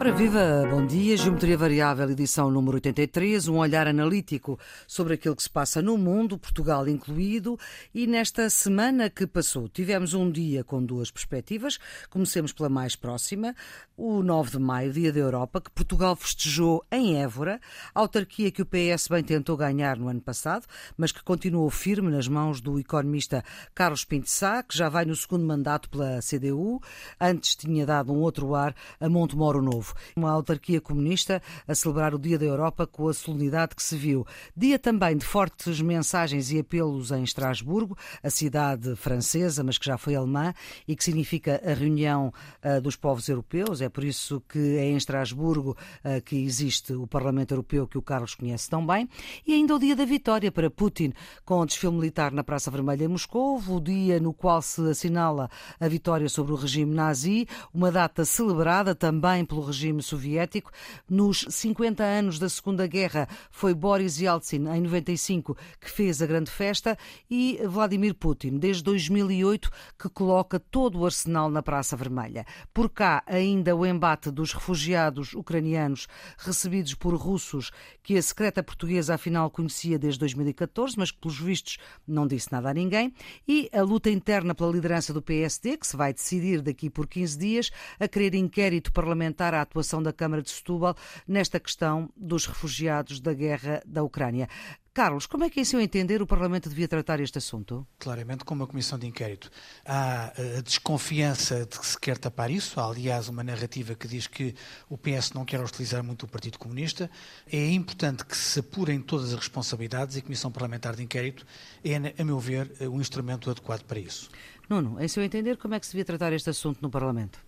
Ora, viva, bom dia. Geometria Variável, edição número 83. Um olhar analítico sobre aquilo que se passa no mundo, Portugal incluído. E nesta semana que passou, tivemos um dia com duas perspectivas. Comecemos pela mais próxima, o 9 de maio, Dia da Europa, que Portugal festejou em Évora, autarquia que o PS bem tentou ganhar no ano passado, mas que continuou firme nas mãos do economista Carlos Pinto Sá, que já vai no segundo mandato pela CDU. Antes tinha dado um outro ar a Montemoro Novo. Uma autarquia comunista a celebrar o Dia da Europa com a solenidade que se viu. Dia também de fortes mensagens e apelos em Estrasburgo, a cidade francesa, mas que já foi alemã e que significa a reunião uh, dos povos europeus. É por isso que é em Estrasburgo uh, que existe o Parlamento Europeu que o Carlos conhece tão bem. E ainda o dia da vitória para Putin, com o desfile militar na Praça Vermelha em Moscou, o dia no qual se assinala a vitória sobre o regime nazi, uma data celebrada também pelo regime regime soviético. Nos 50 anos da Segunda Guerra foi Boris Yeltsin, em 95, que fez a grande festa e Vladimir Putin, desde 2008, que coloca todo o arsenal na Praça Vermelha. Por cá, ainda o embate dos refugiados ucranianos recebidos por russos, que a secreta portuguesa afinal conhecia desde 2014, mas que, pelos vistos, não disse nada a ninguém, e a luta interna pela liderança do PSD, que se vai decidir daqui por 15 dias, a querer inquérito parlamentar à atuação da Câmara de Setúbal nesta questão dos refugiados da guerra da Ucrânia. Carlos, como é que, em seu entender, o Parlamento devia tratar este assunto? Claramente com uma comissão de inquérito. Há eh, a desconfiança de que se quer tapar isso. Há, aliás, uma narrativa que diz que o PS não quer hostilizar muito o Partido Comunista. É importante que se apurem todas as responsabilidades e a Comissão Parlamentar de Inquérito é, a meu ver, o um instrumento adequado para isso. Nuno, em seu entender, como é que se devia tratar este assunto no Parlamento?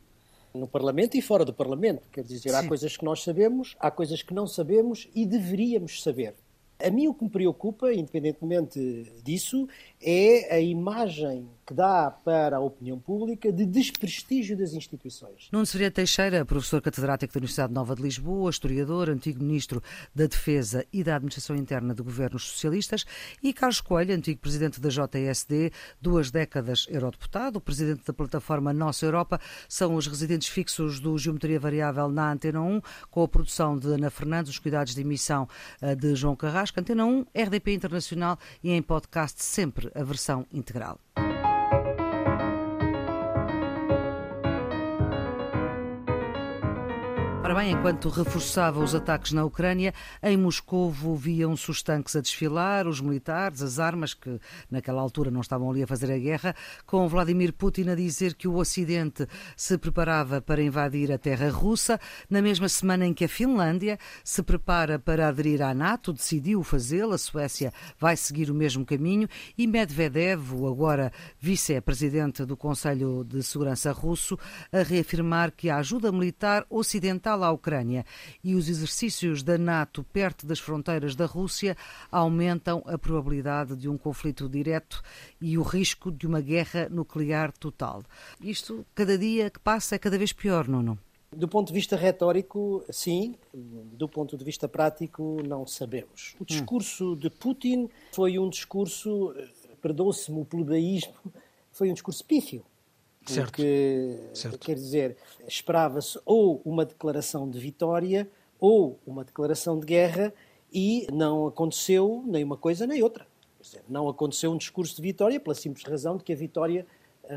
No Parlamento e fora do Parlamento. Quer dizer, Sim. há coisas que nós sabemos, há coisas que não sabemos e deveríamos saber. A mim o que me preocupa, independentemente disso, é a imagem que dá para a opinião pública de desprestígio das instituições. Nuno Seria Teixeira, professor catedrático da Universidade Nova de Lisboa, historiador, antigo ministro da Defesa e da Administração Interna de governos socialistas, e Carlos Coelho, antigo presidente da JSD, duas décadas eurodeputado, presidente da plataforma Nossa Europa, são os residentes fixos do Geometria Variável na Antena 1, com a produção de Ana Fernandes, os cuidados de emissão eh, de João Carrasco, Antena 1, RDP Internacional e em podcast sempre a versão integral. Ora bem, enquanto reforçava os ataques na Ucrânia, em Moscou viam-se os tanques a desfilar, os militares, as armas, que naquela altura não estavam ali a fazer a guerra, com Vladimir Putin a dizer que o Ocidente se preparava para invadir a terra russa, na mesma semana em que a Finlândia se prepara para aderir à NATO, decidiu fazê-lo, a Suécia vai seguir o mesmo caminho, e Medvedev, o agora vice-presidente do Conselho de Segurança russo, a reafirmar que a ajuda militar ocidental à Ucrânia e os exercícios da NATO perto das fronteiras da Rússia aumentam a probabilidade de um conflito direto e o risco de uma guerra nuclear total. Isto, cada dia que passa, é cada vez pior, Nuno. Do ponto de vista retórico, sim. Do ponto de vista prático, não sabemos. O discurso de Putin foi um discurso, eh, perdoe-se-me o plebeísmo, foi um discurso pífio. Porque, certo. quer dizer, esperava-se ou uma declaração de vitória ou uma declaração de guerra e não aconteceu nem uma coisa nem outra. Dizer, não aconteceu um discurso de vitória pela simples razão de que a vitória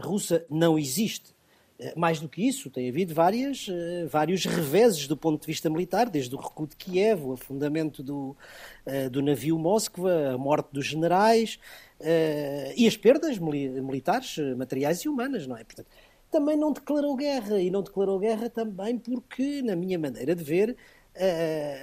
russa não existe. Eh, mais do que isso, tem havido várias, eh, vários reveses do ponto de vista militar, desde o recuo de Kiev, o afundamento do, eh, do navio Moskva, a morte dos generais e as perdas militares, materiais e humanas, não é? Portanto, também não declarou guerra, e não declarou guerra também porque, na minha maneira de ver,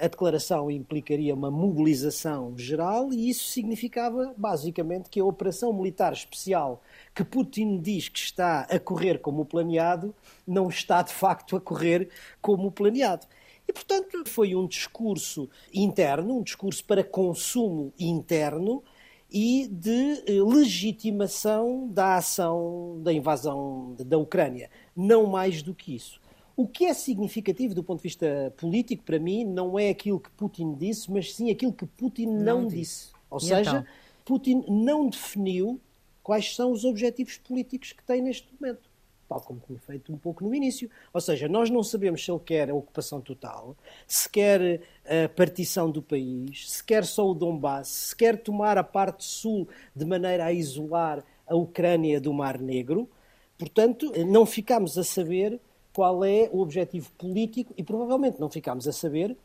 a declaração implicaria uma mobilização geral e isso significava, basicamente, que a operação militar especial que Putin diz que está a correr como planeado, não está de facto a correr como planeado. E, portanto, foi um discurso interno, um discurso para consumo interno e de eh, legitimação da ação da invasão da Ucrânia. Não mais do que isso. O que é significativo do ponto de vista político, para mim, não é aquilo que Putin disse, mas sim aquilo que Putin não, não disse. disse. Ou e seja, então? Putin não definiu quais são os objetivos políticos que tem neste momento. Tal como tinha feito um pouco no início. Ou seja, nós não sabemos se ele quer a ocupação total, se quer a partição do país, se quer só o Donbass, se quer tomar a parte sul de maneira a isolar a Ucrânia do Mar Negro. Portanto, não ficamos a saber qual é o objetivo político e provavelmente não ficamos a saber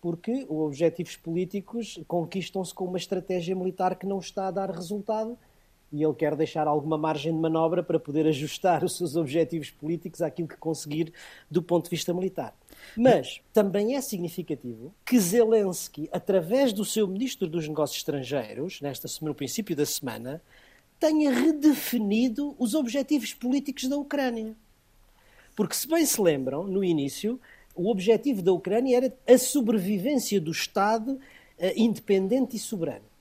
porque os objetivos políticos conquistam-se com uma estratégia militar que não está a dar resultado e ele quer deixar alguma margem de manobra para poder ajustar os seus objetivos políticos àquilo que conseguir do ponto de vista militar. Mas também é significativo que Zelensky, através do seu ministro dos Negócios Estrangeiros, nesta semana, no princípio da semana, tenha redefinido os objetivos políticos da Ucrânia. Porque, se bem se lembram, no início, o objetivo da Ucrânia era a sobrevivência do Estado uh, independente e soberano.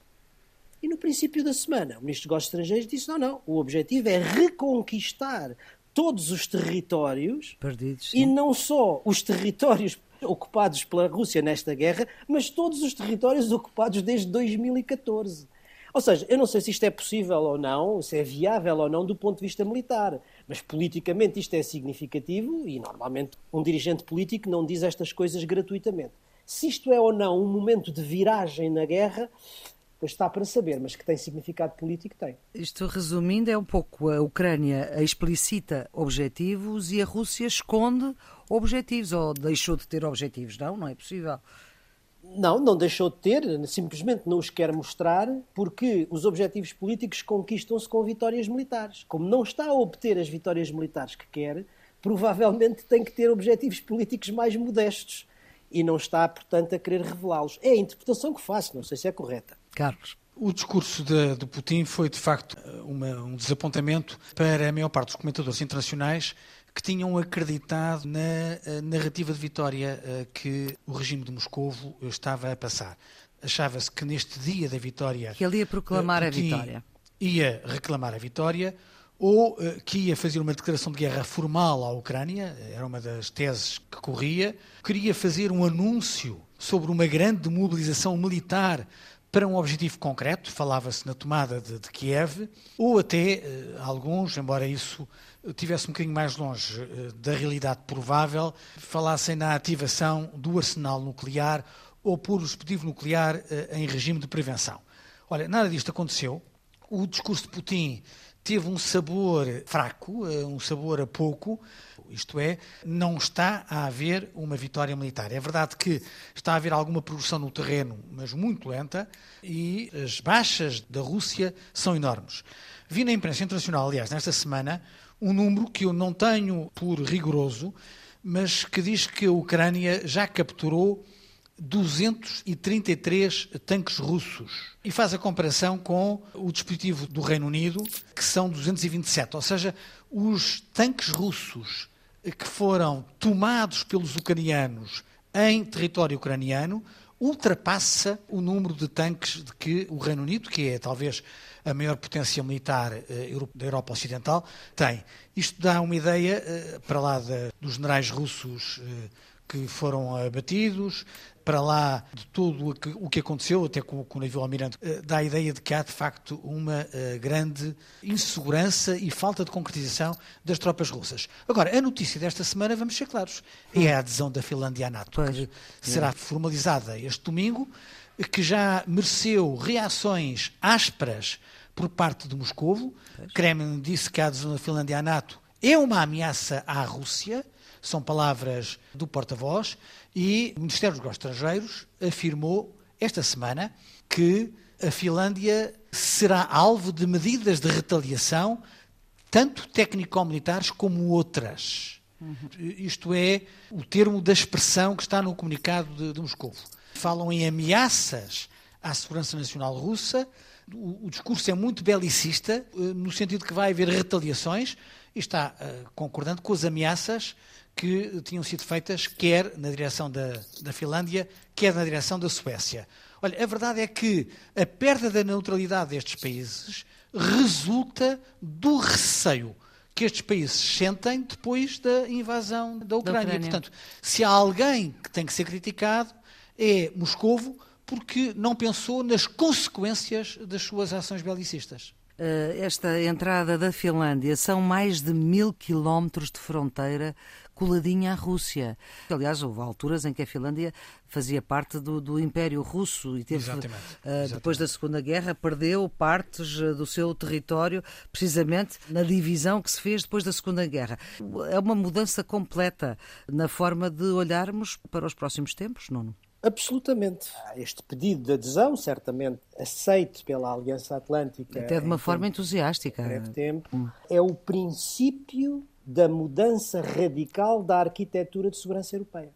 E no princípio da semana, o Ministro dos Negócios Estrangeiros disse: não, não, o objetivo é reconquistar todos os territórios Perdidos, e não só os territórios ocupados pela Rússia nesta guerra, mas todos os territórios ocupados desde 2014. Ou seja, eu não sei se isto é possível ou não, se é viável ou não do ponto de vista militar, mas politicamente isto é significativo e normalmente um dirigente político não diz estas coisas gratuitamente. Se isto é ou não um momento de viragem na guerra, está para saber, mas que tem significado político, tem. Isto, resumindo, é um pouco a Ucrânia explicita objetivos e a Rússia esconde objetivos, ou deixou de ter objetivos. Não, não é possível. Não, não deixou de ter, simplesmente não os quer mostrar, porque os objetivos políticos conquistam-se com vitórias militares. Como não está a obter as vitórias militares que quer, provavelmente tem que ter objetivos políticos mais modestos e não está, portanto, a querer revelá-los. É a interpretação que faço, não sei se é correta. Carlos. O discurso de, de Putin foi, de facto, uma, um desapontamento para a maior parte dos comentadores internacionais que tinham acreditado na eh, narrativa de vitória eh, que o regime de Moscovo estava a passar. Achava-se que neste dia da vitória. Que ele ia proclamar a vitória. Ia reclamar a vitória ou que ia fazer uma declaração de guerra formal à Ucrânia, era uma das teses que corria, queria fazer um anúncio sobre uma grande mobilização militar para um objetivo concreto, falava-se na tomada de, de, Kiev, ou até uh, alguns, embora isso tivesse um bocadinho mais longe uh, da realidade provável, falassem na ativação do arsenal nuclear ou por o dispositivo nuclear uh, em regime de prevenção. Olha, nada disto aconteceu. O discurso de Putin teve um sabor fraco, um sabor a pouco, isto é, não está a haver uma vitória militar. É verdade que está a haver alguma progressão no terreno, mas muito lenta, e as baixas da Rússia são enormes. Vi na imprensa internacional, aliás, nesta semana, um número que eu não tenho por rigoroso, mas que diz que a Ucrânia já capturou 233 tanques russos e faz a comparação com o dispositivo do Reino Unido, que são 227. Ou seja, os tanques russos que foram tomados pelos ucranianos em território ucraniano ultrapassa o número de tanques de que o Reino Unido, que é talvez a maior potência militar eh, da Europa Ocidental, tem. Isto dá uma ideia, eh, para lá de, dos generais russos eh, que foram abatidos, para lá de tudo o que aconteceu, até com, com o navio almirante, eh, dá a ideia de que há de facto uma uh, grande insegurança e falta de concretização das tropas russas. Agora, a notícia desta semana, vamos ser claros, é a adesão da Finlândia à NATO, pois. que será formalizada este domingo, que já mereceu reações ásperas por parte de Moscovo. Kremlin disse que a adesão da Finlândia à NATO é uma ameaça à Rússia são palavras do porta-voz, e o Ministério dos Negócios Estrangeiros afirmou esta semana que a Finlândia será alvo de medidas de retaliação, tanto técnico-militares como outras. Uhum. Isto é o termo da expressão que está no comunicado de, de Moscou. Falam em ameaças à segurança nacional russa. O, o discurso é muito belicista, eh, no sentido que vai haver retaliações, e está uh, concordando com as ameaças que tinham sido feitas quer na direção da, da Finlândia, quer na direção da Suécia. Olha, a verdade é que a perda da neutralidade destes países resulta do receio que estes países sentem depois da invasão da Ucrânia. Da Ucrânia. Portanto, se há alguém que tem que ser criticado, é Moscovo, porque não pensou nas consequências das suas ações belicistas. Eh, esta entrada da Finlândia são mais de mil quilómetros de fronteira coladinha à Rússia. Aliás, houve alturas em que a Finlândia fazia parte do, do Império Russo e teve, exatamente, uh, exatamente. depois da Segunda Guerra, perdeu partes eh, do seu território, precisamente na divisão que se fez depois da Segunda Guerra. É uma mudança completa na forma de olharmos para os próximos tempos, Nuno? Absolutamente. Este pedido de adesão, certamente aceito pela Aliança Atlântica. Até de uma forma tempo, entusiástica. Breve tempo, hum. é o princípio da mudança radical da arquitetura de segurança europeia.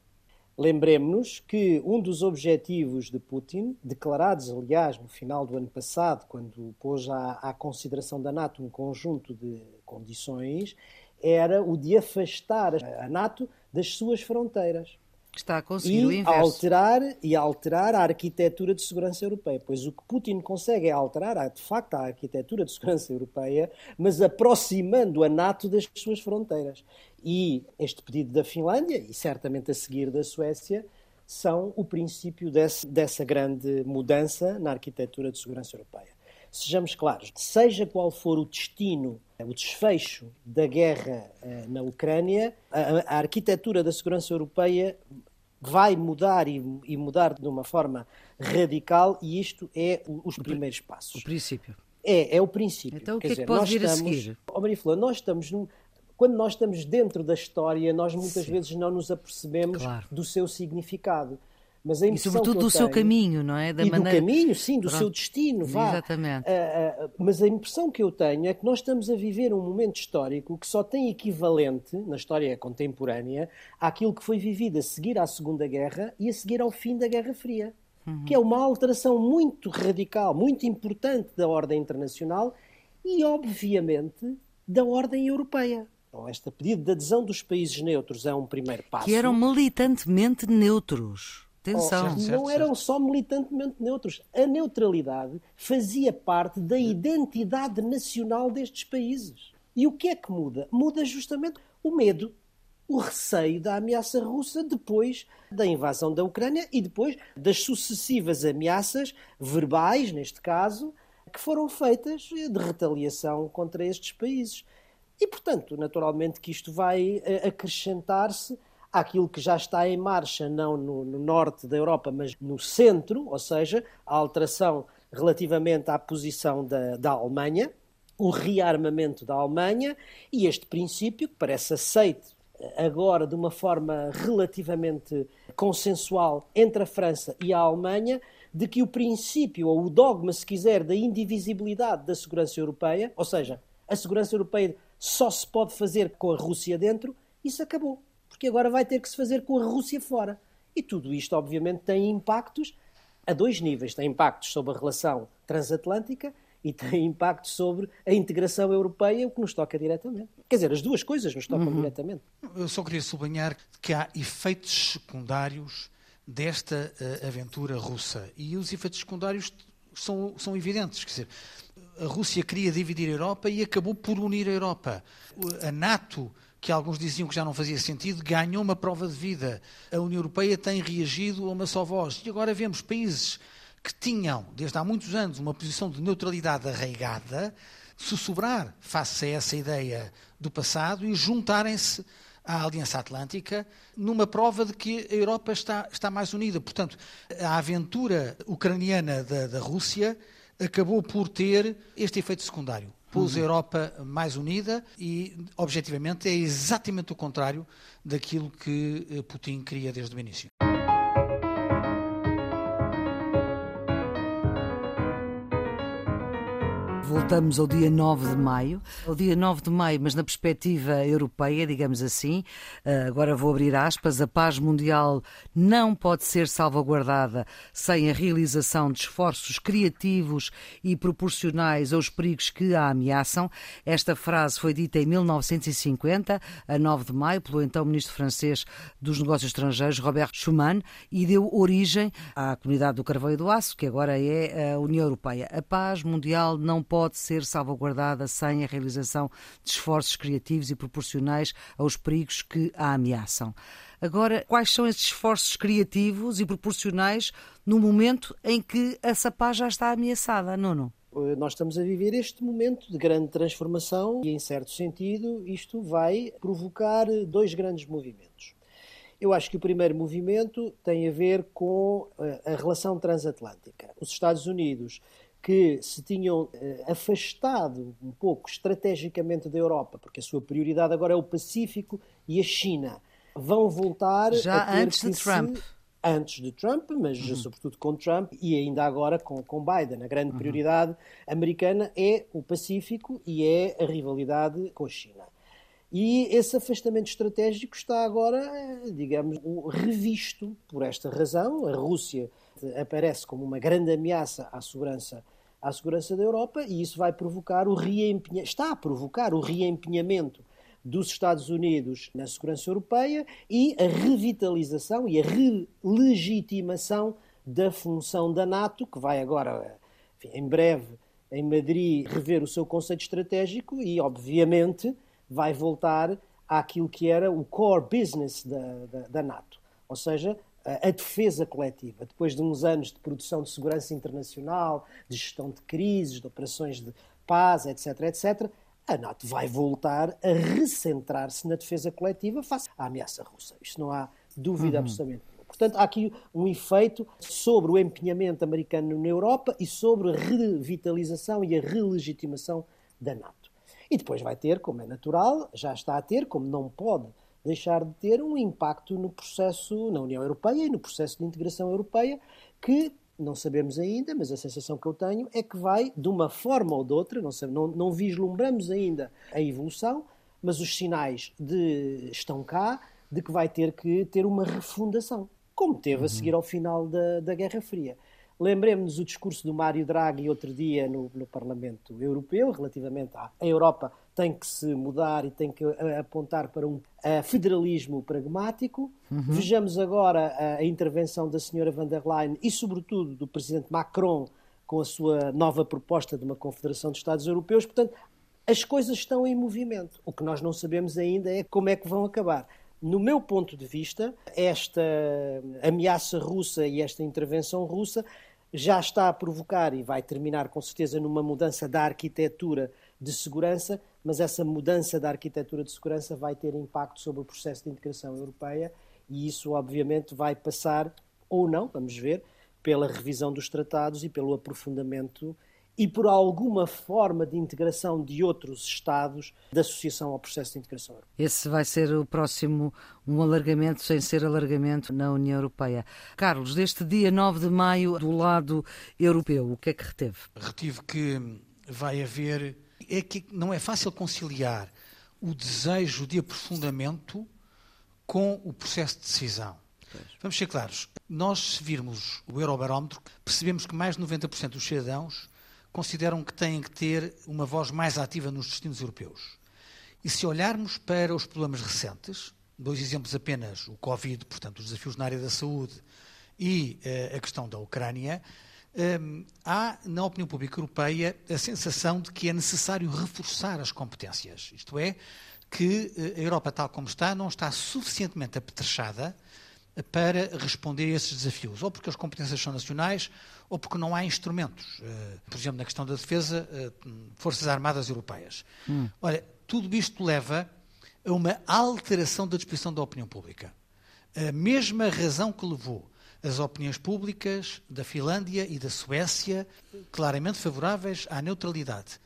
Lembremos-nos que um dos objetivos de Putin, declarados, aliás, no final do ano passado, quando pôs à, à consideração da NATO um conjunto de condições, era o de afastar a NATO das suas fronteiras está a conseguir e o inverso. Alterar, e alterar a arquitetura de segurança europeia. Pois o que Putin consegue é alterar, de facto, a arquitetura de segurança europeia, mas aproximando a NATO das suas fronteiras. E este pedido da Finlândia, e certamente a seguir da Suécia, são o princípio desse, dessa grande mudança na arquitetura de segurança europeia. Sejamos claros, seja qual for o destino, o desfecho da guerra eh, na Ucrânia, a, a arquitetura da segurança europeia vai mudar e, e, mudar de uma forma radical e isto é os primeiros passos. O princípio. É, é o princípio. Então o que Quer é que dizer, pode vir estamos, a seguir? Oh, Maria Flor, nós estamos num, quando nós estamos dentro da história, nós muitas Sim. vezes não nos apercebemos claro. do seu significado. Mas a e sobretudo do seu caminho, não é? Da e maneira... do caminho, sim, do Pronto. seu destino, vá. Exatamente. Uh, uh, mas a impressão que eu tenho é que nós estamos a viver um momento histórico que só tem equivalente, na história contemporânea, àquilo que foi vivido a seguir à Segunda Guerra e a seguir ao fim da Guerra Fria. Uhum. Que é uma alteração muito radical, muito importante da ordem internacional e, obviamente, da ordem europeia. Então, este pedido de adesão dos países neutros é um primeiro passo. Que eram militantemente neutros. Atenção. Oh, não eram só militantemente neutros. A neutralidade fazia parte da identidade nacional destes países. E o que é que muda? Muda justamente o medo, o receio da ameaça russa depois da invasão da Ucrânia e depois das sucessivas ameaças verbais, neste caso, que foram feitas de retaliação contra estes países. E, portanto, naturalmente que isto vai eh, acrescentar-se àquilo que já está em marcha, não no, no, norte da Europa, mas no centro, ou seja, a alteração relativamente à posição da, da Alemanha, o rearmamento da Alemanha e este princípio, que parece aceito agora de uma forma relativamente consensual entre a França e a Alemanha, de que o princípio, ou o dogma, se quiser, da indivisibilidade da segurança europeia, ou seja, a segurança europeia só se pode fazer com a Rússia dentro, isso acabou porque agora vai ter que se fazer com a Rússia fora. E tudo isto, obviamente, tem impactos a dois níveis. Tem impactos sobre a relação transatlântica e tem impactos sobre a integração europeia, o que nos toca diretamente. Quer dizer, as duas coisas nos tocam uhum. diretamente. Eu só queria sublinhar que há efeitos secundários desta uh, aventura russa. E os efeitos secundários são, são evidentes. Quer dizer, a Rússia queria dividir a Europa e acabou por unir a Europa. A NATO que alguns diziam que já não fazia sentido, ganhou uma prova de vida. A União Europeia tem reagido a uma só voz. E agora vemos países que tinham, desde há muitos anos, uma posição de neutralidade arraigada, sussurrar face a essa ideia do passado e juntarem-se à Aliança Atlântica numa prova de que a Europa está, está mais unida. Portanto, a aventura ucraniana da, da Rússia acabou por ter este efeito secundário pôs a Europa mais unida e, objetivamente, é exatamente o contrário daquilo que eh, Putin queria desde o início. Voltamos ao dia 9 de maio. Ao dia 9 de maio, mas na perspectiva europeia, digamos assim, eh, agora vou abrir aspas, a paz mundial não pode ser salvaguardada sem a realização de esforços criativos e proporcionais aos perigos que a ameaçam. Esta frase foi dita em 1950, a 9 de maio, pelo então ministro francês dos Negócios Estrangeiros, Robert Schuman, e deu origem à comunidade do Carvalho do Aço, que agora é a União Europeia. A paz mundial não pode pode ser salvaguardada sem a realização de esforços criativos e proporcionais aos perigos que a ameaçam. Agora, quais são esses esforços criativos e proporcionais no momento em que essa paz já está ameaçada, Nuno? Eh, nós estamos a viver este momento de grande transformação e, em certo sentido, isto vai provocar dois grandes movimentos. Eu acho que o primeiro movimento tem a ver com eh, a relação transatlântica. Os Estados Unidos, que se tinham eh, afastado um pouco estrategicamente da Europa, porque a sua prioridade agora é o Pacífico e a China, vão voltar já antes de Trump. Se antes de Trump, mas uhum. sobretudo com Trump e ainda agora com, com Biden. A grande uhum. prioridade americana é o Pacífico e é a rivalidade com a China. E esse afastamento estratégico está agora, digamos, revisto por esta razão. A Rússia aparece como uma grande ameaça à segurança, à segurança da Europa e isso vai provocar o reempenhamento, está a provocar o reempenhamento dos Estados Unidos na segurança europeia e a revitalização e a relegitimação da função da NATO, que vai agora, enfim, em breve, em Madrid, rever o seu conceito estratégico e, obviamente, vai voltar àquilo que era o core business da, da, da NATO, ou seja, a, defesa coletiva. Depois de uns anos de produção de segurança internacional, de gestão de crises, de operações de paz, etc., etc., a NATO vai voltar a recentrar-se na defesa coletiva face à ameaça russa. Isto não há dúvida uhum. absolutamente. Portanto, há aqui um efeito sobre o empenhamento americano na Europa e sobre a revitalização e a relegitimação da NATO. E depois vai ter, como é natural, já está a ter, como não pode deixar de ter, um impacto no processo na União Europeia e no processo de integração europeia que não sabemos ainda, mas a sensação que eu tenho é que vai, de uma forma ou de outra, não, sei, não, não vislumbramos ainda a evolução, mas os sinais de, estão cá de que vai ter que ter uma refundação, como teve a uhum. seguir ao final da, da Guerra Fria. Lembremos-nos o discurso do Mário Draghi outro dia no, no Parlamento Europeu, relativamente à Europa tem que se mudar e tem que eh, apontar para um uh, federalismo pragmático. Uhum. Vejamos agora a, a, intervenção da senhora van der Leyen e, sobretudo, do presidente Macron com a sua nova proposta de uma confederação de Estados Europeus. Portanto, as coisas estão em movimento. O que nós não sabemos ainda é como é que vão acabar. No meu ponto de vista, esta ameaça russa e esta intervenção russa já está a provocar e vai terminar com certeza numa mudança da arquitetura de segurança, mas essa mudança da arquitetura de segurança vai ter impacto sobre o processo de integração europeia e isso, obviamente, vai passar, ou não, vamos ver, pela revisão dos tratados e pelo aprofundamento e por alguma forma de integração de outros Estados da associação ao processo de integração europeia. Esse vai ser o próximo, um alargamento sem ser alargamento na União Europeia. Carlos, deste dia 9 de maio, do lado europeu, o que é que reteve? Retive que vai haver é que não é fácil conciliar o desejo de aprofundamento com o processo de decisão. Vamos ser claros, nós se virmos o Eurobarómetro, percebemos que mais de 90% dos cidadãos consideram que têm que ter uma voz mais ativa nos destinos europeus. E se olharmos para os problemas recentes, dois exemplos apenas, o Covid, portanto, os desafios na área da saúde e uh, a questão da Ucrânia, Hum, há na opinião pública europeia a sensação de que é necessário reforçar as competências. Isto é, que eh, a Europa, tal como está, não está suficientemente apetrechada para responder a esses desafios, ou porque as competências são nacionais, ou porque não há instrumentos. Eh, por exemplo, na questão da defesa, eh, Forças Armadas Europeias. Hum. Olha, tudo isto leva a uma alteração da disposição da opinião pública. A mesma razão que levou as opiniões públicas da Finlândia e da Suécia, claramente favoráveis à neutralidade,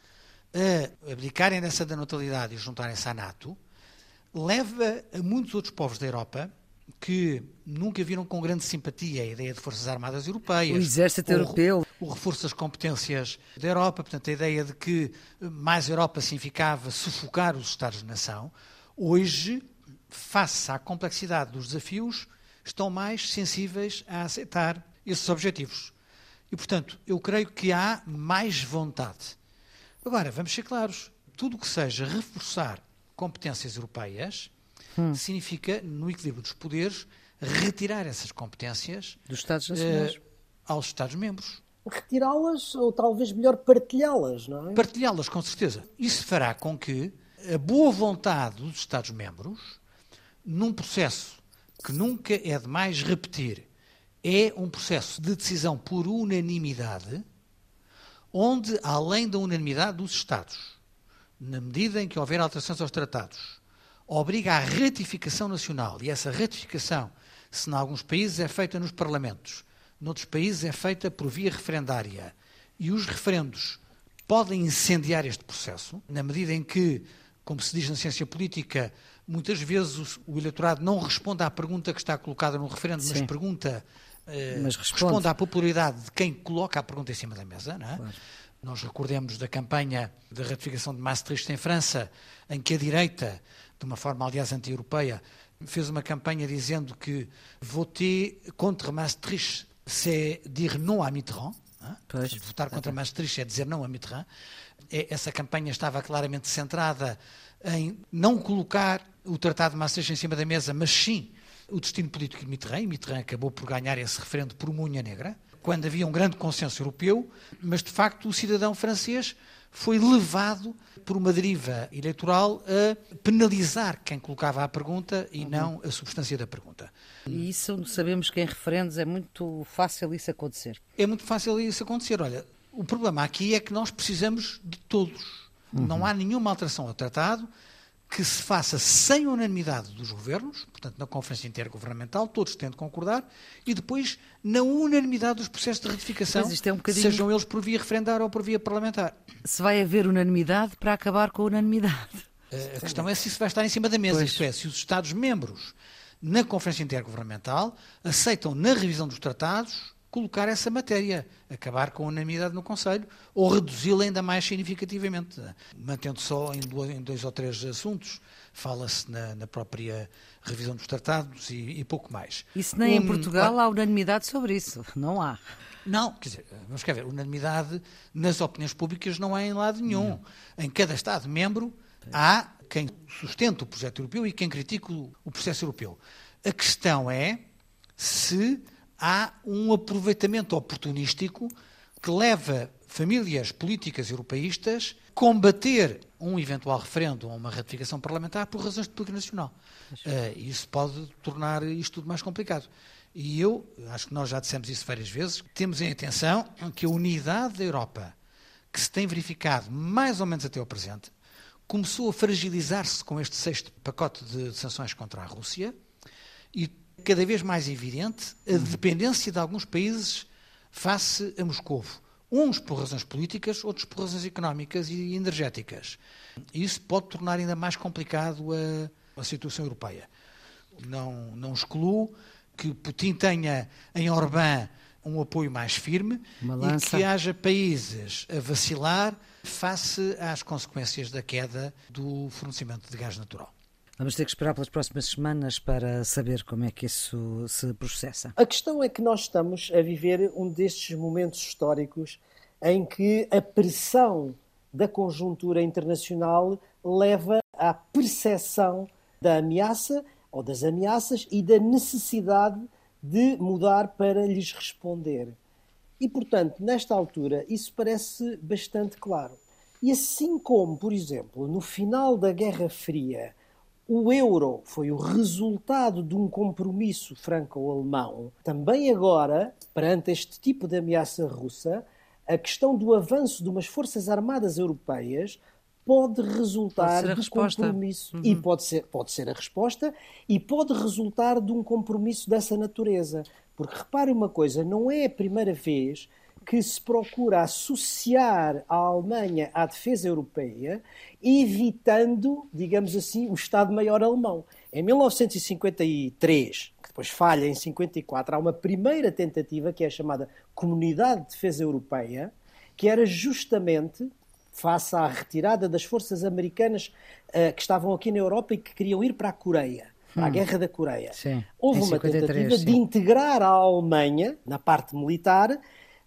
a abdicarem dessa da neutralidade e juntarem-se à NATO, leva a muitos outros povos da Europa que nunca viram com grande simpatia a ideia de Forças Armadas Europeias. O exército europeu. O reforço das competências da Europa, portanto, a ideia de que mais Europa significava sufocar os Estados-nação. Hoje, face à complexidade dos desafios, estão mais sensíveis a aceitar esses objetivos. E, portanto, eu creio que há mais vontade. Agora, vamos ser claros: tudo o que seja reforçar competências europeias hum. significa, no equilíbrio dos poderes, retirar essas competências dos Estados nacionais. Uh, aos Estados-membros. Retirá-las ou talvez melhor partilhá-las, não é? Partilhá-las, com certeza. Isso fará com que a boa vontade dos Estados-membros, num processo que nunca é demais repetir, é um processo de decisão por unanimidade, onde, além da unanimidade dos Estados, na medida em que houver alterações aos tratados, obriga à ratificação nacional, e essa ratificação, se em alguns países é feita nos parlamentos, noutros países é feita por via referendária, e os referendos podem incendiar este processo, na medida em que, como se diz na ciência política, muitas vezes o, eleitorado não responde à pergunta que está colocada no referendo, Sim. mas pergunta eh, mas responde. responde. à popularidade de quem coloca a pergunta em cima da mesa. Não é? Claro. Nós recordemos da campanha de ratificação de Maastricht em França, em que a direita, de uma forma aliás anti-europeia, fez uma campanha dizendo que voter contra Maastricht, c'est dire non à Mitterrand. Pois, votar contra Maastricht é dizer não a Mitterrand. É, essa campanha estava claramente centrada em não colocar o Tratado de Maastricht em cima da mesa, mas sim o destino político de Mitterrand. E Mitterrand acabou por ganhar esse referendo por unha negra, quando havia um grande consenso europeu, mas de facto o cidadão francês foi levado por uma deriva eleitoral a penalizar quem colocava a pergunta e não a substância da pergunta. E isso sabemos que em referendos é muito fácil isso acontecer. É muito fácil isso acontecer. Olha, o problema aqui é que nós precisamos de todos. Uhum. Não há nenhuma alteração ao tratado que se faça sem unanimidade dos governos, portanto, na Conferência Intergovernamental, todos têm de concordar, e depois na unanimidade dos processos de ratificação, é um bocadinho... sejam eles por via referendária ou por via parlamentar. Se vai haver unanimidade para acabar com a unanimidade. A questão é se isso vai estar em cima da mesa, pois. isto é, se os Estados-membros, na Conferência Intergovernamental, aceitam na revisão dos tratados colocar essa matéria, acabar com a unanimidade no Conselho ou reduzi-la ainda mais significativamente, mantendo só em dois, ou três assuntos. Fala-se na, na, própria revisão dos tratados e, e pouco mais. Isso nem um, em Portugal há unanimidade sobre isso, não há. Não, quer dizer, vamos quer ver, unanimidade nas opiniões públicas não há em lado nenhum. Não. Em cada Estado-membro há quem sustenta o projeto europeu e quem critica o processo europeu. A questão é se há um aproveitamento oportunístico que leva famílias políticas europeístas a combater um eventual referendo ou uma ratificação parlamentar por razões de política nacional. Uh, isso pode tornar isto tudo mais complicado. E eu, acho que nós já dissemos isso várias vezes, temos em atenção que a unidade da Europa, que se tem verificado mais ou menos até ao presente, começou a fragilizar-se com este sexto pacote de sanções contra a Rússia e cada vez mais evidente a dependência de alguns países face a Moscou. Uns por razões políticas, outros por razões económicas e energéticas. Isso pode tornar ainda mais complicado a, a situação europeia. Não, não excluo que Putin tenha em Orbán um apoio mais firme e que haja países a vacilar face às consequências da queda do fornecimento de gás natural. Vamos ter que esperar pelas próximas semanas para saber como é que isso se processa. A questão é que nós estamos a viver um destes momentos históricos em que a pressão da conjuntura internacional leva à percepção da ameaça ou das ameaças e da necessidade de mudar para lhes responder. E, portanto, nesta altura, isso parece bastante claro. E assim como, por exemplo, no final da Guerra Fria, o euro foi o resultado de um compromisso franco-alemão. Também agora, perante este tipo de ameaça russa, a questão do avanço de umas forças armadas europeias pode resultar pode de compromisso uhum. e pode ser, pode ser a resposta e pode resultar de um compromisso dessa natureza. Porque repare uma coisa, não é a primeira vez que se procura associar a Alemanha à defesa europeia, evitando, digamos assim, o Estado-Maior alemão. Em 1953, que depois falha em 54, há uma primeira tentativa que é a chamada Comunidade de Defesa Europeia, que era justamente face à retirada das forças americanas uh, que estavam aqui na Europa e que queriam ir para a Coreia, para hum. a Guerra da Coreia. Sim. Houve uma tentativa sim. de integrar a Alemanha na parte militar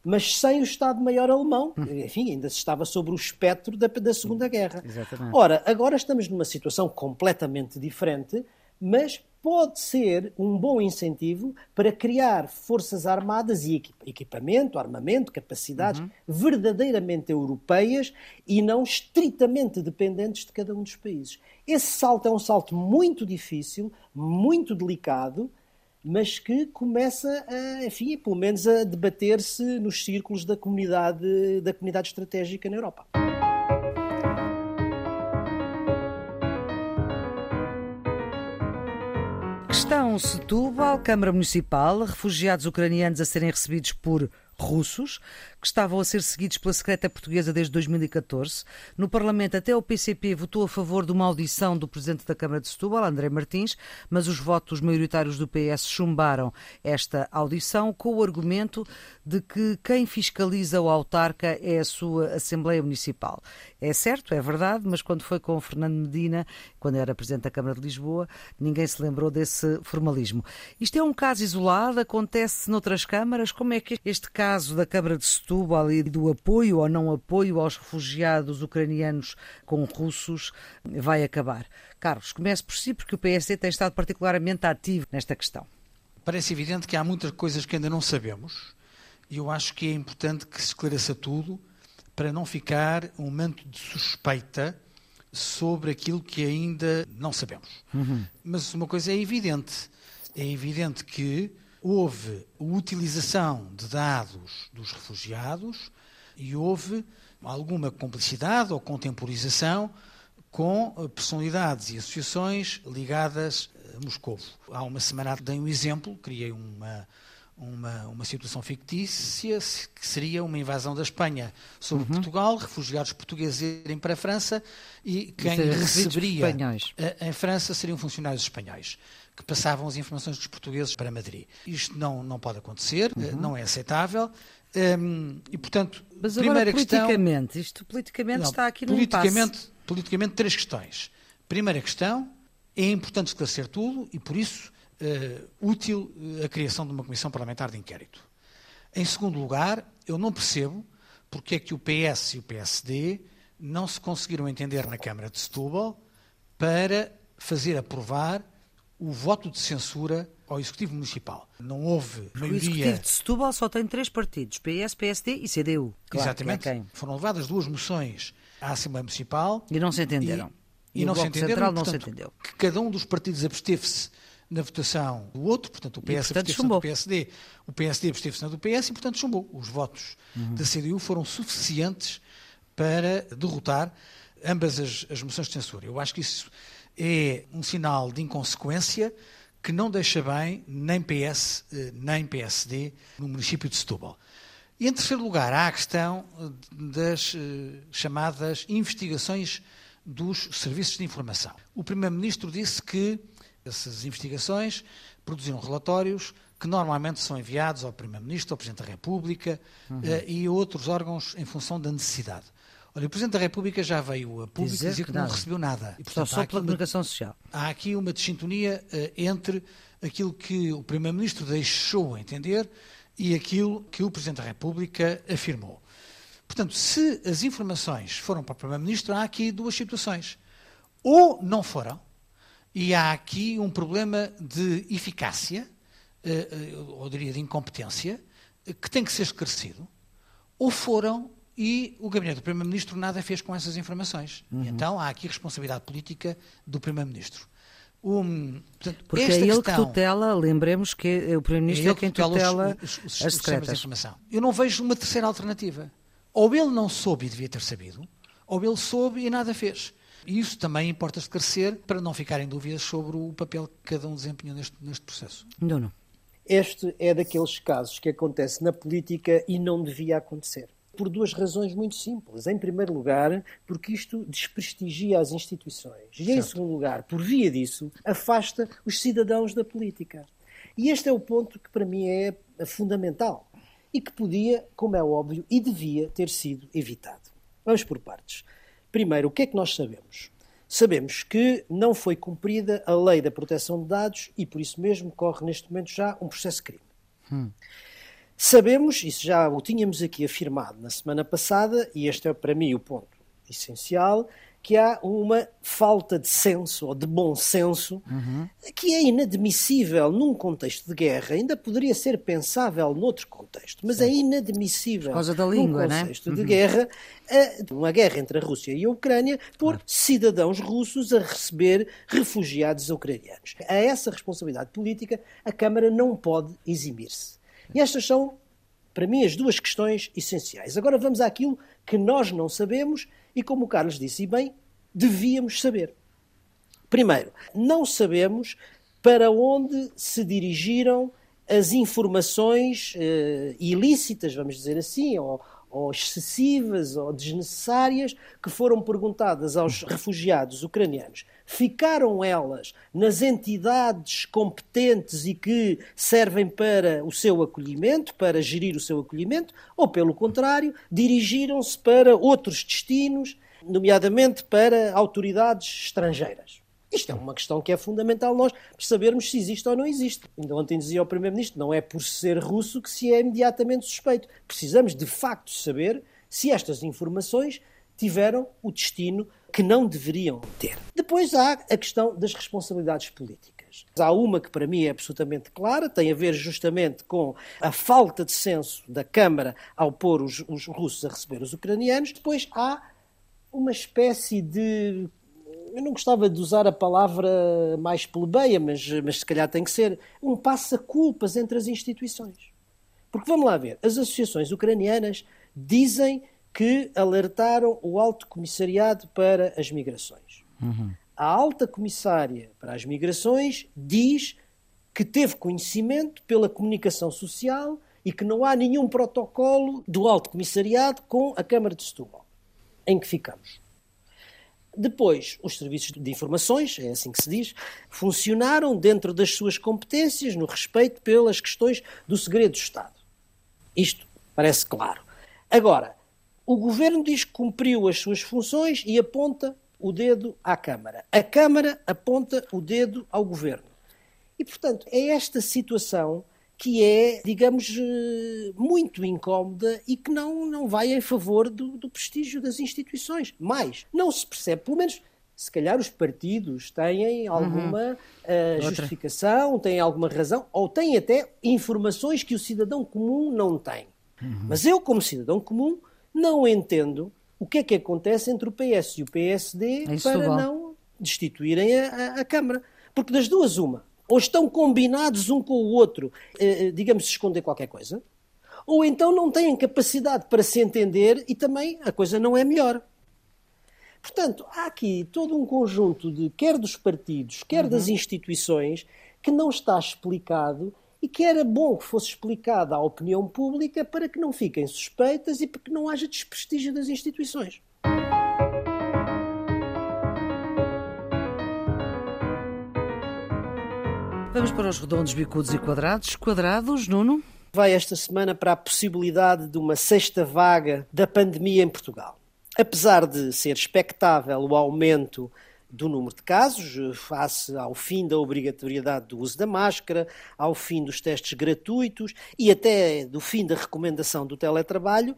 mas sem o Estado-Maior alemão. Enfim, ainda se estava sobre o espectro da, da Segunda Guerra. Exatamente. Ora, agora estamos numa situação completamente diferente, mas pode ser um bom incentivo para criar forças armadas e equipamento, armamento, capacidades uhum. verdadeiramente europeias e não estritamente dependentes de cada um dos países. Esse salto é um salto muito difícil, muito delicado, mas que começa, a, enfim, pelo menos a debater-se nos círculos da comunidade, da comunidade estratégica na Europa. Questão Setúbal, Câmara Municipal, refugiados ucranianos a serem recebidos por russos, que estavam a ser seguidos pela secreta portuguesa desde 2014. No Parlamento, até o PCP votou a favor de uma audição do presidente da Câmara de Setúbal, André Martins, mas os votos maioritários do PS chumbaram esta audição com o argumento de que quem fiscaliza o autarca é a sua Assembleia Municipal. É certo, é verdade, mas quando foi com o Fernando Medina, quando era presidente da Câmara de Lisboa, ninguém se lembrou desse formalismo. Isto é um caso isolado, acontece noutras câmaras. Como é que este caso da Câmara de Setúbal e do apoio ou não apoio aos refugiados ucranianos com russos vai acabar? Carlos, comece por si, porque o PSD tem estado particularmente ativo nesta questão. Parece evidente que há muitas coisas que ainda não sabemos e eu acho que é importante que se esclareça tudo para não ficar um manto de suspeita sobre aquilo que ainda não sabemos. Uhum. Mas uma coisa é evidente: é evidente que houve utilização de dados dos refugiados e houve alguma complicidade ou contemporização com eh, personalidades e associações ligadas a Moscou. Há uma semana dei um exemplo, criei uma, uma, uma situação fictícia que seria uma invasão da Espanha sobre uhum. Portugal, refugiados portugueses irem para a França e quem receberia a, em França seriam funcionários espanhóis que passavam as informações dos portugueses para Madrid. Isto não, não pode acontecer, uhum. não é aceitável. Um, e, portanto, Mas agora, primeira politicamente, questão, isto politicamente não, está aqui no politicamente, impasse. politicamente, três questões. Primeira questão, é importante esclarecer tudo e, por isso, uh, útil eh, a criação de uma comissão parlamentar de inquérito. Em segundo lugar, eu não percebo porque é que o PS e o PSD não se conseguiram entender na Câmara de Setúbal para fazer aprovar o voto de censura ao Executivo Municipal. Não houve maioria... O Executivo de Setúbal só tem três partidos, PS, PSD e CDU. Claro, Exatamente. É Foram levadas duas moções à Assembleia Municipal... E não se entenderam. E, e, e não se entenderam. Central não se entendeu. Que cada um dos partidos absteve-se na votação do outro, portanto o PS absteve-se do PSD, o PSD absteve-se na do PS e, portanto, chumbou. Os votos uhum. da CDU foram suficientes para derrotar ambas as, as moções de censura. Eu acho que isso é um sinal de inconsequência que não deixa bem nem PS eh, nem PSD no município de Setúbal. E, em terceiro lugar, há a questão eh, das eh, chamadas investigações dos serviços de informação. O Primeiro-Ministro disse que essas investigações produziram relatórios que normalmente são enviados ao Primeiro-Ministro, ao Presidente da República uhum. uh, e a outros órgãos em função da necessidade. Olha, o Presidente da República já veio a público dizer, dizer que, que não recebeu nada. E, portanto, só, pela comunicação uma, social. Há aqui uma desintonia uh, entre aquilo que o Primeiro-Ministro deixou entender e aquilo que o Presidente da República afirmou. Portanto, se as informações foram para o Primeiro-Ministro, há aqui duas situações. Ou não foram, e há aqui um problema de eficácia, eh, eh, ou diria de incompetência, que tem que ser esclarecido. Ou foram e o gabinete do Primeiro-Ministro nada fez com essas informações. Uhum. Então há aqui responsabilidade política do Primeiro-Ministro. Um, portanto, Porque é ele questão, que tutela, lembremos que o Primeiro-Ministro é, é, quem tutela os, os, os, as secretas. informação. Eu não vejo uma terceira alternativa. Ou ele não soube e devia ter sabido, ou ele soube e nada fez. E isso também importa esclarecer para não ficarem dúvidas sobre o papel que cada um desempenhou neste, neste processo. Não, não. Este é daqueles casos que acontece na política e não devia acontecer. Por duas razões muito simples. Em primeiro lugar, porque isto desprestigia as instituições. E em segundo lugar, por via disso, afasta os cidadãos da política. E este é o ponto que para mim é fundamental e que podia, como é óbvio, e devia ter sido evitado. Vamos por partes. Primeiro, o que é que nós sabemos? Sabemos que não foi cumprida a lei da proteção de dados e, por isso mesmo, corre neste momento já um processo de crime. Hum. Sabemos, isso já o tínhamos aqui afirmado na semana passada, e este é para mim o ponto essencial, que há uma falta de senso ou de bom senso uhum. que é inadmissível num contexto de guerra. Ainda poderia ser pensável noutro contexto, mas é inadmissível Por causa da língua, num contexto né? de uhum. guerra, uma guerra entre a Rússia e a Ucrânia, por cidadãos russos a receber refugiados ucranianos. A essa responsabilidade política a Câmara não pode eximir-se. E estas são, para mim, as duas questões essenciais. Agora vamos àquilo que nós não sabemos e, como o Carlos disse bem, devíamos saber. Primeiro, não sabemos para onde se dirigiram as informações eh, ilícitas, vamos dizer assim, ou, ou excessivas ou desnecessárias que foram perguntadas aos refugiados ucranianos. Ficaram elas nas entidades competentes e que servem para o seu acolhimento, para gerir o seu acolhimento, ou, pelo contrário, dirigiram-se para outros destinos, nomeadamente para autoridades estrangeiras? Isto é uma questão que é fundamental nós sabermos se existe ou não existe. Ainda ontem dizia o Primeiro-Ministro, não é por ser russo que se é imediatamente suspeito. Precisamos de facto saber se estas informações tiveram o destino que não deveriam ter. Depois há a questão das responsabilidades políticas. Há uma que para mim é absolutamente clara, tem a ver justamente com a falta de senso da Câmara ao pôr os, os russos a receber os ucranianos. Depois há uma espécie de eu não gostava de usar a palavra mais plebeia, mas, mas se calhar tem que ser, um passa-culpas entre as instituições. Porque vamos lá ver, as associações ucranianas dizem que alertaram o Alto Comissariado para as Migrações. Uhum. A Alta Comissária para as Migrações diz que teve conhecimento pela comunicação social e que não há nenhum protocolo do Alto Comissariado com a Câmara de Setúbal. Em que ficamos? Depois, os serviços de informações, é assim que se diz, funcionaram dentro das suas competências no respeito pelas questões do segredo do Estado. Isto parece claro. Agora, o governo diz que cumpriu as suas funções e aponta o dedo à Câmara. A Câmara aponta o dedo ao governo. E, portanto, é esta situação que é, digamos, eh, muito incómoda e que não, não vai em favor do, do prestígio das instituições. Mais, não se percebe, pelo menos se calhar os partidos têm alguma uhum. uh, justificação, têm alguma razão, ou têm até informações que o cidadão comum não tem. Uhum. Mas eu, como cidadão comum, não entendo o que é que acontece entre o PS e o PSD é para não destituírem a, a, a Câmara. Porque das duas, uma, ou estão combinados um com o outro, eh, eh, digamos, esconder qualquer coisa, ou então não têm capacidade para se entender e também a coisa não é melhor. Portanto, há aqui todo um conjunto de, quer dos partidos, quer uhum. das instituições, que não está explicado e que era bom que fosse explicado à opinião pública para que não fiquem suspeitas e para que não haja desprestígio das instituições. Vamos para os redondos, bicudos e quadrados. Quadrados, Nuno? Vai esta semana para a possibilidade de uma sexta vaga da pandemia em Portugal. Apesar de ser expectável o aumento do número de casos, face ao fim da obrigatoriedade do uso da máscara, ao fim dos testes gratuitos e até do fim da recomendação do teletrabalho,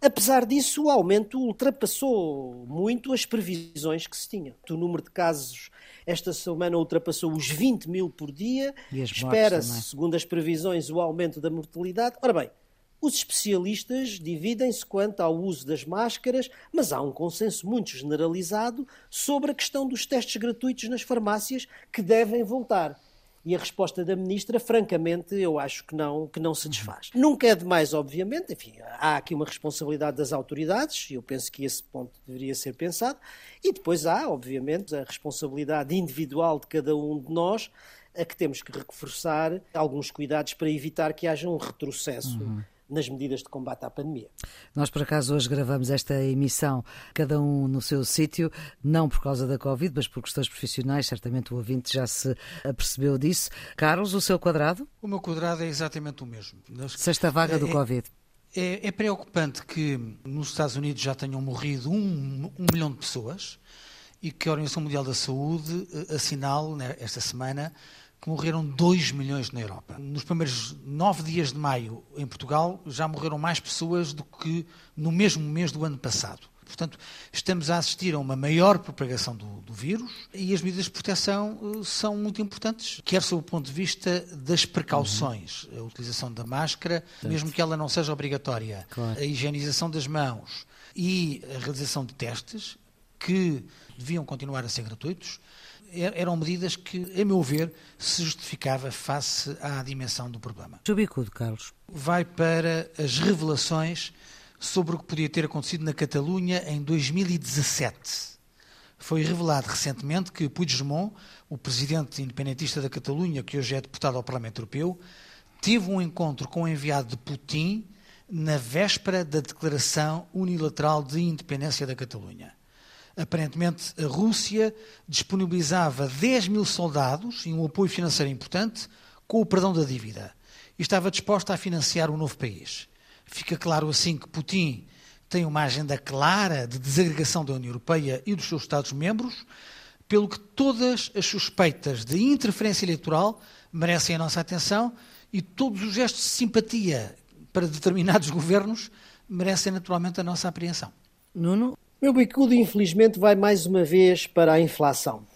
Apesar disso, o aumento ultrapassou muito as previsões que se tinham. O número de casos esta semana ultrapassou os 20 mil por dia. Espera-se, segundo as previsões, o aumento da mortalidade. Ora bem, os especialistas dividem-se quanto ao uso das máscaras, mas há um consenso muito generalizado sobre a questão dos testes gratuitos nas farmácias que devem voltar. E a resposta da ministra, francamente, eu acho que não, que não se desfaz. Nunca é demais, obviamente, enfim, há aqui uma responsabilidade das autoridades, e eu penso que esse ponto deveria ser pensado, e depois há, obviamente, a responsabilidade individual de cada um de nós, a que temos que reforçar alguns cuidados para evitar que haja um retrocesso. Uhum nas medidas de combate à pandemia. Nós, por acaso, hoje gravamos esta emissão, cada um no seu sítio, não por causa da Covid, mas por questões profissionais. Certamente o ouvinte já se apercebeu disso. Carlos, o seu quadrado? O meu quadrado é exatamente o mesmo. Sexta vaga é, do Covid. É, é, preocupante que nos Estados Unidos já tenham morrido um, um milhão de pessoas e que a Organização Mundial da Saúde eh, assinale, né, esta semana, que morreram 2 milhões na Europa. Nos primeiros nove dias de maio, em Portugal, já morreram mais pessoas do que no mesmo mês do ano passado. Portanto, estamos a assistir a uma maior propagação do, do vírus e as medidas de proteção uh, são muito importantes, quer sob o ponto de vista das precauções, uhum. a utilização da máscara, mesmo que ela não seja obrigatória, claro. a higienização das mãos e a realização de testes que deviam continuar a ser gratuitos, eram medidas que, a meu ver, se justificava face à dimensão do problema. Bicudo, Carlos. Vai para as revelações sobre o que podia ter acontecido na Catalunha em 2017. Foi revelado recentemente que Puigdemont, o presidente independentista da Catalunha, que hoje é deputado ao Parlamento Europeu, teve um encontro com o enviado de Putin na véspera da declaração unilateral de independência da Catalunha. Aparentemente, a Rússia disponibilizava 10 mil soldados e um apoio financeiro importante com o perdão da dívida e estava disposta a financiar um novo país. Fica claro assim que Putin tem uma agenda clara de desagregação da União Europeia e dos seus Estados-membros, pelo que todas as suspeitas de interferência eleitoral merecem a nossa atenção e todos os gestos de simpatia para determinados governos merecem naturalmente a nossa apreensão. Nuno? Meu bicudo, infelizmente, vai mais uma vez para a inflação.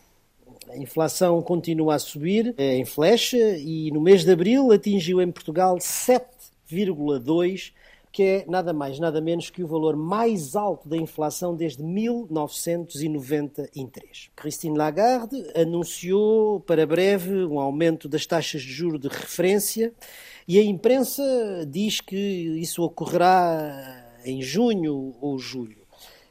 A inflação continua a subir é em flecha e no mês de abril atingiu em Portugal 7,2% que é nada mais, nada menos que o valor mais alto da inflação desde 1993. Christine Lagarde anunciou para breve um aumento das taxas de juro de referência e a imprensa diz que isso ocorrerá em junho ou julho.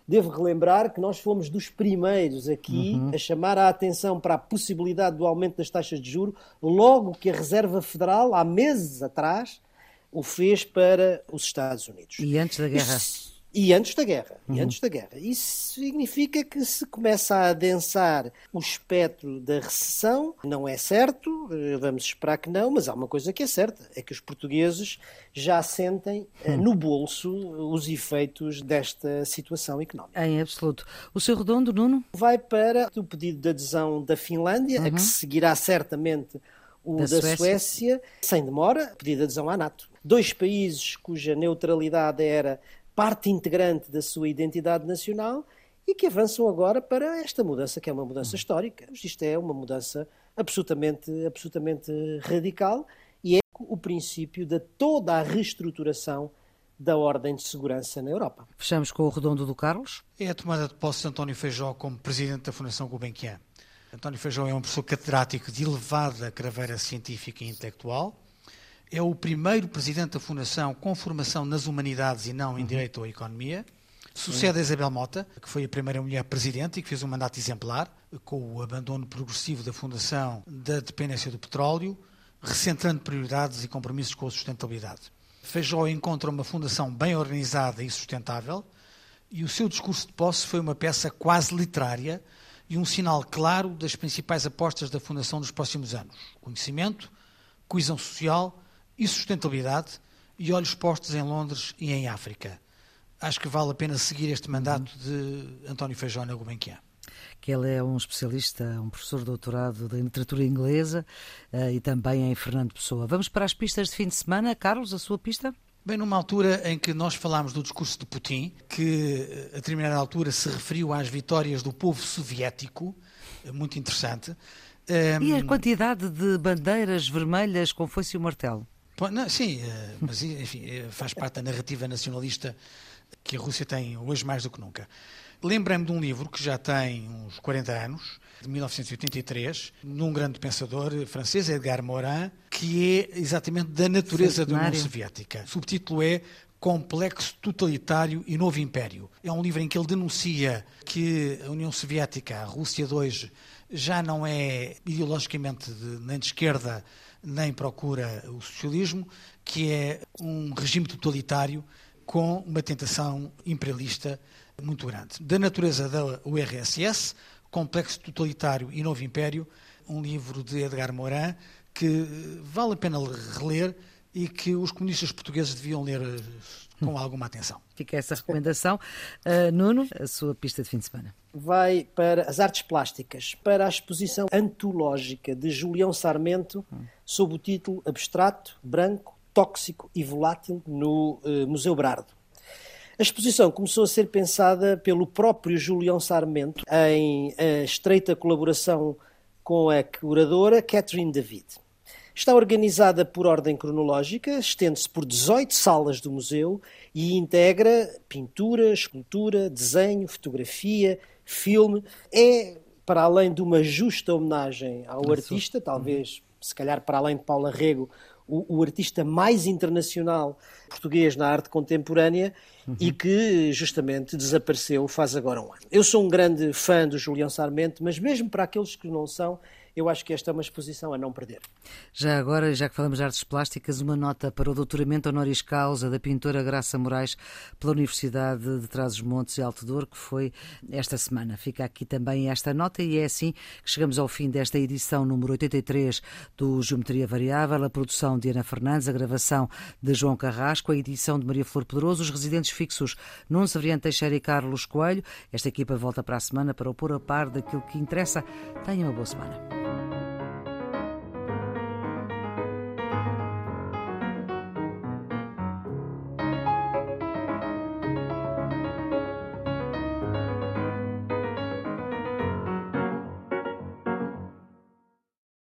Devo relembrar que nós fomos dos primeiros aqui uhum. a chamar a atenção para a possibilidade do aumento das taxas de juro, logo que a Reserva Federal, há meses atrás, o fez para os Estados Unidos. E antes da guerra? E antes da guerra. Uhum. E antes da guerra. Isso significa que se começa a adensar o espectro da recessão. Não é certo, eh, vamos esperar que não, mas há uma coisa que é certa: é que os portugueses já sentem uhum. no bolso os efeitos desta situação económica. Em absoluto. O seu redondo, Nuno? Vai para o pedido de adesão da Finlândia, uhum. a que uhum. seguirá certamente o da, da Suécia. Suécia, sem demora, pedido de adesão à NATO dois países cuja neutralidade era parte integrante da sua identidade nacional e que avançam agora para esta mudança, que é uma mudança histórica. Isto é uma mudança absolutamente, absolutamente radical e é o princípio de toda a reestruturação da ordem de segurança na Europa. Fechamos com o redondo do Carlos. É a tomada de posse de António Feijó como presidente da Fundação Gulbenkian. António Feijó é um professor catedrático de elevada craveira científica e intelectual, é o primeiro presidente da Fundação com formação nas humanidades e não em uhum. direito ou economia. Sucede a Isabel Mota, que foi a primeira mulher presidente e que fez um mandato exemplar, com o abandono progressivo da Fundação da dependência do petróleo, recentrando prioridades e compromissos com a sustentabilidade. Feijó encontra uma fundação bem organizada e sustentável, e o seu discurso de posse foi uma peça quase literária e um sinal claro das principais apostas da Fundação nos próximos anos: conhecimento, coesão social e sustentabilidade e olhos postos em Londres e em África. Acho que vale a pena seguir este mandato de António Feijó na Gulbenkian que ele é um especialista, um professor doutorado de literatura inglesa uh, e também em Fernando Pessoa. Vamos para as pistas de fim de semana. Carlos, a sua pista? Bem, numa altura em que nós falámos do discurso de Putin, que a determinada altura se referiu às vitórias do povo soviético, eh, muito interessante. Um... E a quantidade de bandeiras vermelhas com foice e o martelo? Não, sim, eh, mas enfim, eh, faz parte da narrativa nacionalista que a Rússia tem hoje mais do que nunca. Lembrei-me de um livro que já tem uns 40 anos, de 1983, num grande pensador francês, Edgar Morin, que é exatamente da natureza da União Soviética. O subtítulo é Complexo Totalitário e Novo Império. É um livro em que ele denuncia que a União Soviética, a Rússia de hoje, já não é ideologicamente de, nem de esquerda nem procura o socialismo, que é um regime totalitário com uma tentação imperialista muito grande. Da natureza da URSS, Complexo Totalitário e Novo Império, um livro de Edgar Morin que vale a pena reler e que os comunistas portugueses deviam ler com alguma atenção. Fica essa recomendação. Uh, Nuno, a sua pista de fim de semana. Vai para as artes plásticas, para a exposição antológica de Julião Sarmento, sob o título Abstrato, Branco, Tóxico e Volátil, no uh, Museu Brardo. A exposição começou a ser pensada pelo próprio Julião Sarmento em estreita colaboração com a curadora Catherine David. Está organizada por ordem cronológica, estende-se por 18 salas do museu e integra pintura, escultura, desenho, fotografia, filme. É, para além de uma justa homenagem ao artista, talvez, se calhar para além de Paula Rego, o, o artista mais internacional português na arte contemporânea uhum. e que justamente desapareceu faz agora um ano. Eu sou um grande fã do Julião Sarmento, mas mesmo para aqueles que não são, eu acho que esta é uma exposição a não perder. Já agora, já que falamos de artes plásticas, uma nota para o doutoramento honoris causa da pintora Graça Moraes pela Universidade de Trás-os-Montes e Alto Douro, que foi esta semana. Fica aqui também esta nota e é assim que chegamos ao fim desta edição número 83 do Geometria Variável, a produção de Ana Fernandes, a gravação de João Carrasco, a edição de Maria Flor Pedroso, os residentes fixos Nuno Severiano Teixeira e Carlos Coelho. Esta equipa volta para a semana para o pôr a par daquilo que interessa. Tenha uma boa semana.